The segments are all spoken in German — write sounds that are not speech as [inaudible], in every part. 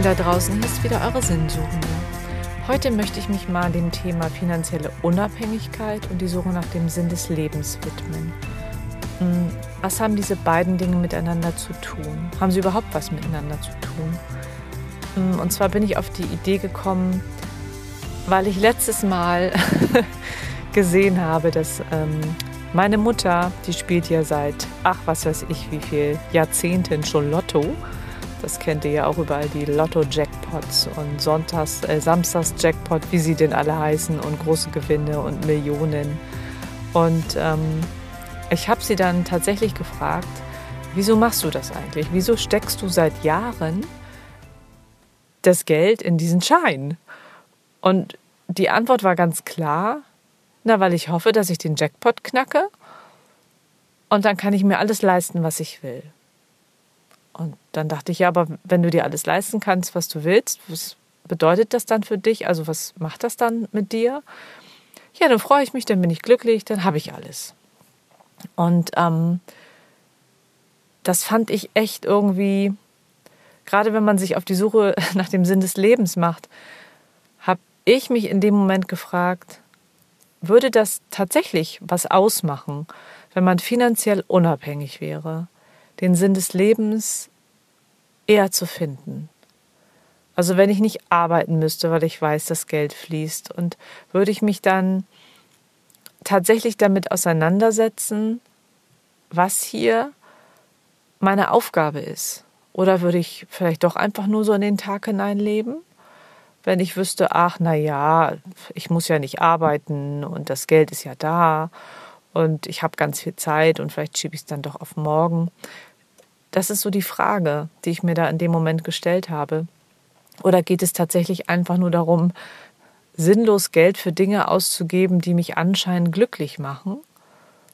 Lieben da draußen, hier ist wieder eure Sinnsuchende. Heute möchte ich mich mal dem Thema finanzielle Unabhängigkeit und die Suche nach dem Sinn des Lebens widmen. Hm, was haben diese beiden Dinge miteinander zu tun? Haben sie überhaupt was miteinander zu tun? Hm, und zwar bin ich auf die Idee gekommen, weil ich letztes Mal [laughs] gesehen habe, dass ähm, meine Mutter, die spielt ja seit, ach was weiß ich, wie viel Jahrzehnten schon Lotto das kennt ihr ja auch überall, die Lotto-Jackpots und Sonntags-, äh, Samstags-Jackpot, wie sie denn alle heißen, und große Gewinne und Millionen. Und ähm, ich habe sie dann tatsächlich gefragt, wieso machst du das eigentlich? Wieso steckst du seit Jahren das Geld in diesen Schein? Und die Antwort war ganz klar, na, weil ich hoffe, dass ich den Jackpot knacke und dann kann ich mir alles leisten, was ich will. Und dann dachte ich, ja, aber wenn du dir alles leisten kannst, was du willst, was bedeutet das dann für dich? Also was macht das dann mit dir? Ja, dann freue ich mich, dann bin ich glücklich, dann habe ich alles. Und ähm, das fand ich echt irgendwie, gerade wenn man sich auf die Suche [laughs] nach dem Sinn des Lebens macht, habe ich mich in dem Moment gefragt, würde das tatsächlich was ausmachen, wenn man finanziell unabhängig wäre? Den Sinn des Lebens eher zu finden. Also wenn ich nicht arbeiten müsste, weil ich weiß, dass Geld fließt und würde ich mich dann tatsächlich damit auseinandersetzen, was hier meine Aufgabe ist. Oder würde ich vielleicht doch einfach nur so in den Tag hineinleben, wenn ich wüsste, ach na ja, ich muss ja nicht arbeiten und das Geld ist ja da und ich habe ganz viel Zeit und vielleicht schiebe ich es dann doch auf morgen. Das ist so die Frage, die ich mir da in dem Moment gestellt habe. Oder geht es tatsächlich einfach nur darum, sinnlos Geld für Dinge auszugeben, die mich anscheinend glücklich machen,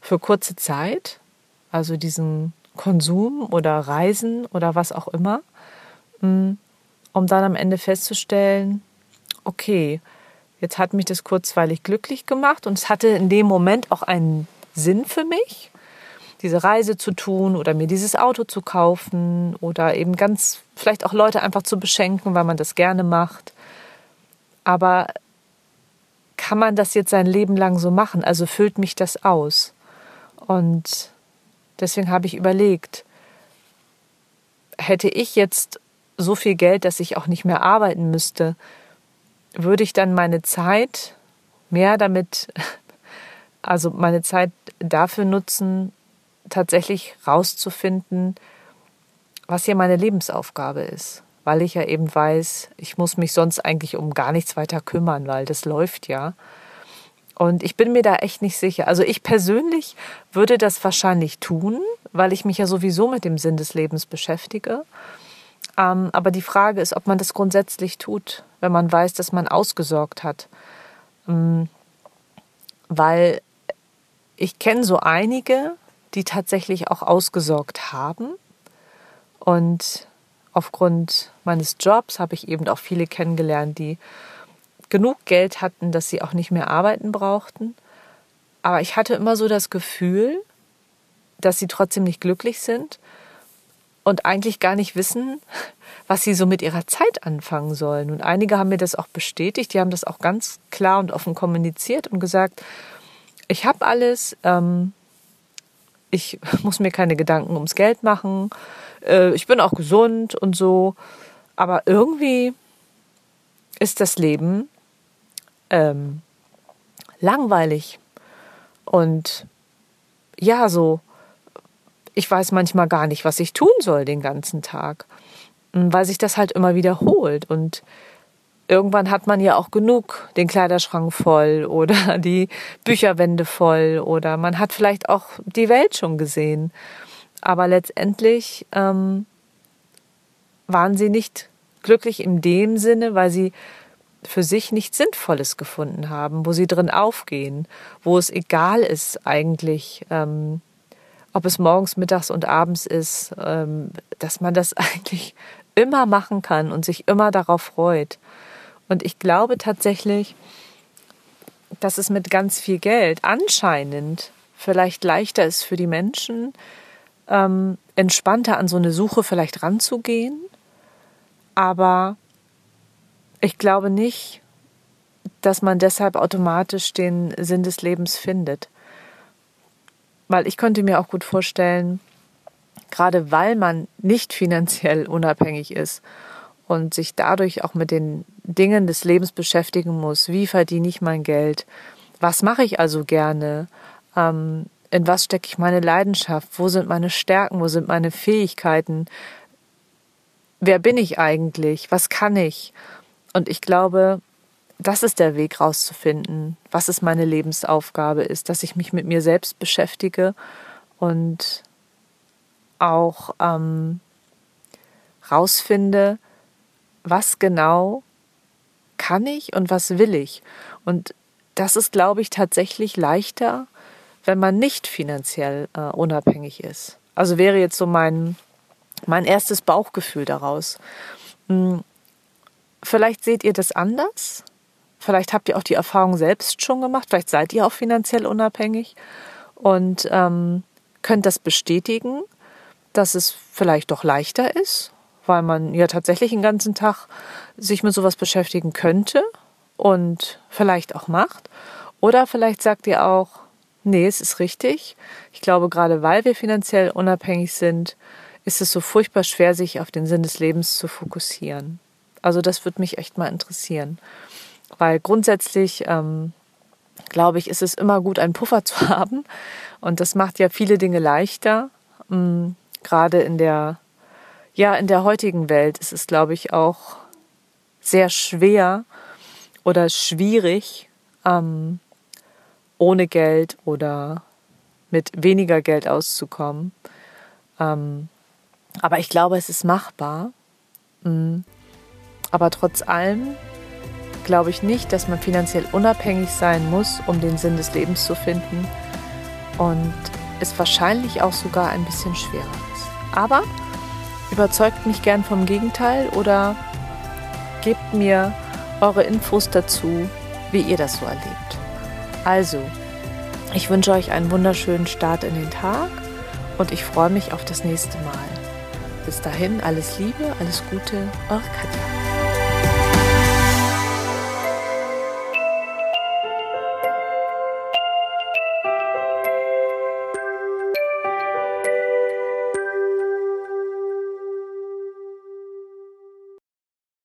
für kurze Zeit, also diesen Konsum oder Reisen oder was auch immer, mm, um dann am Ende festzustellen, okay, jetzt hat mich das kurzweilig glücklich gemacht und es hatte in dem Moment auch einen Sinn für mich diese Reise zu tun oder mir dieses Auto zu kaufen oder eben ganz vielleicht auch Leute einfach zu beschenken, weil man das gerne macht. Aber kann man das jetzt sein Leben lang so machen? Also füllt mich das aus? Und deswegen habe ich überlegt, hätte ich jetzt so viel Geld, dass ich auch nicht mehr arbeiten müsste, würde ich dann meine Zeit mehr damit, [laughs] also meine Zeit dafür nutzen, tatsächlich rauszufinden, was hier meine Lebensaufgabe ist. Weil ich ja eben weiß, ich muss mich sonst eigentlich um gar nichts weiter kümmern, weil das läuft ja. Und ich bin mir da echt nicht sicher. Also ich persönlich würde das wahrscheinlich tun, weil ich mich ja sowieso mit dem Sinn des Lebens beschäftige. Ähm, aber die Frage ist, ob man das grundsätzlich tut, wenn man weiß, dass man ausgesorgt hat. Ähm, weil ich kenne so einige, die tatsächlich auch ausgesorgt haben. Und aufgrund meines Jobs habe ich eben auch viele kennengelernt, die genug Geld hatten, dass sie auch nicht mehr arbeiten brauchten. Aber ich hatte immer so das Gefühl, dass sie trotzdem nicht glücklich sind und eigentlich gar nicht wissen, [laughs] was sie so mit ihrer Zeit anfangen sollen. Und einige haben mir das auch bestätigt, die haben das auch ganz klar und offen kommuniziert und gesagt, ich habe alles, ähm, ich [laughs] muss mir keine Gedanken ums Geld machen, äh, ich bin auch gesund und so. Aber irgendwie ist das Leben ähm, langweilig. Und ja, so, ich weiß manchmal gar nicht, was ich tun soll den ganzen Tag, weil sich das halt immer wiederholt. Und irgendwann hat man ja auch genug, den Kleiderschrank voll oder [laughs] die Bücherwände voll oder man hat vielleicht auch die Welt schon gesehen. Aber letztendlich ähm, waren sie nicht glücklich in dem Sinne, weil sie für sich nichts Sinnvolles gefunden haben, wo sie drin aufgehen, wo es egal ist eigentlich, ähm, ob es morgens, mittags und abends ist, ähm, dass man das [laughs] eigentlich immer machen kann und sich immer darauf freut. Und ich glaube tatsächlich, dass es mit ganz viel Geld anscheinend vielleicht leichter ist für die Menschen, ähm, entspannter an so eine Suche vielleicht ranzugehen, Aber ich glaube nicht, dass man deshalb automatisch den Sinn des Lebens findet. Weil ich könnte mir auch gut vorstellen, gerade weil man nicht finanziell unabhängig ist und sich dadurch auch mit den Dingen des Lebens beschäftigen muss, wie verdiene ich mein Geld, was mache ich also gerne, ähm, in was stecke ich meine Leidenschaft, wo sind meine Stärken, wo sind meine Fähigkeiten, wer bin ich eigentlich, was kann ich. Und ich glaube, das ist der Weg rauszufinden, was es meine Lebensaufgabe ist, dass ich mich mit mir selbst beschäftige und auch ähm, rausfinde, was genau kann ich und was will ich. Und das ist, glaube ich, tatsächlich leichter, wenn man nicht finanziell äh, unabhängig ist. Also wäre jetzt so mein, mein erstes Bauchgefühl daraus. Hm, vielleicht seht ihr das anders. Vielleicht habt ihr auch die Erfahrung selbst schon gemacht. Vielleicht seid ihr auch finanziell unabhängig und ähm, könnt das bestätigen, dass es vielleicht doch leichter ist, weil man ja tatsächlich den ganzen Tag sich mit sowas beschäftigen könnte und vielleicht auch macht. Oder vielleicht sagt ihr auch, nee, es ist richtig. Ich glaube, gerade weil wir finanziell unabhängig sind, ist es so furchtbar schwer, sich auf den Sinn des Lebens zu fokussieren. Also das würde mich echt mal interessieren. Weil grundsätzlich, ähm, glaube ich, ist es immer gut, einen Puffer zu [laughs] haben. Und das macht ja viele Dinge leichter. Ähm, gerade in der, ja, in der heutigen Welt ist es, glaube ich, auch sehr schwer oder schwierig, ähm, ohne Geld oder mit weniger Geld auszukommen. Ähm, aber ich glaube, es ist machbar. Mhm. Aber trotz allem glaube ich nicht, dass man finanziell unabhängig sein muss, um den Sinn des Lebens zu finden. Und es wahrscheinlich auch sogar ein bisschen schwerer ist. Aber überzeugt mich gern vom Gegenteil oder gebt mir eure Infos dazu, wie ihr das so erlebt. Also, ich wünsche euch einen wunderschönen Start in den Tag und ich freue mich auf das nächste Mal. Bis dahin, alles Liebe, alles Gute, eure Katja.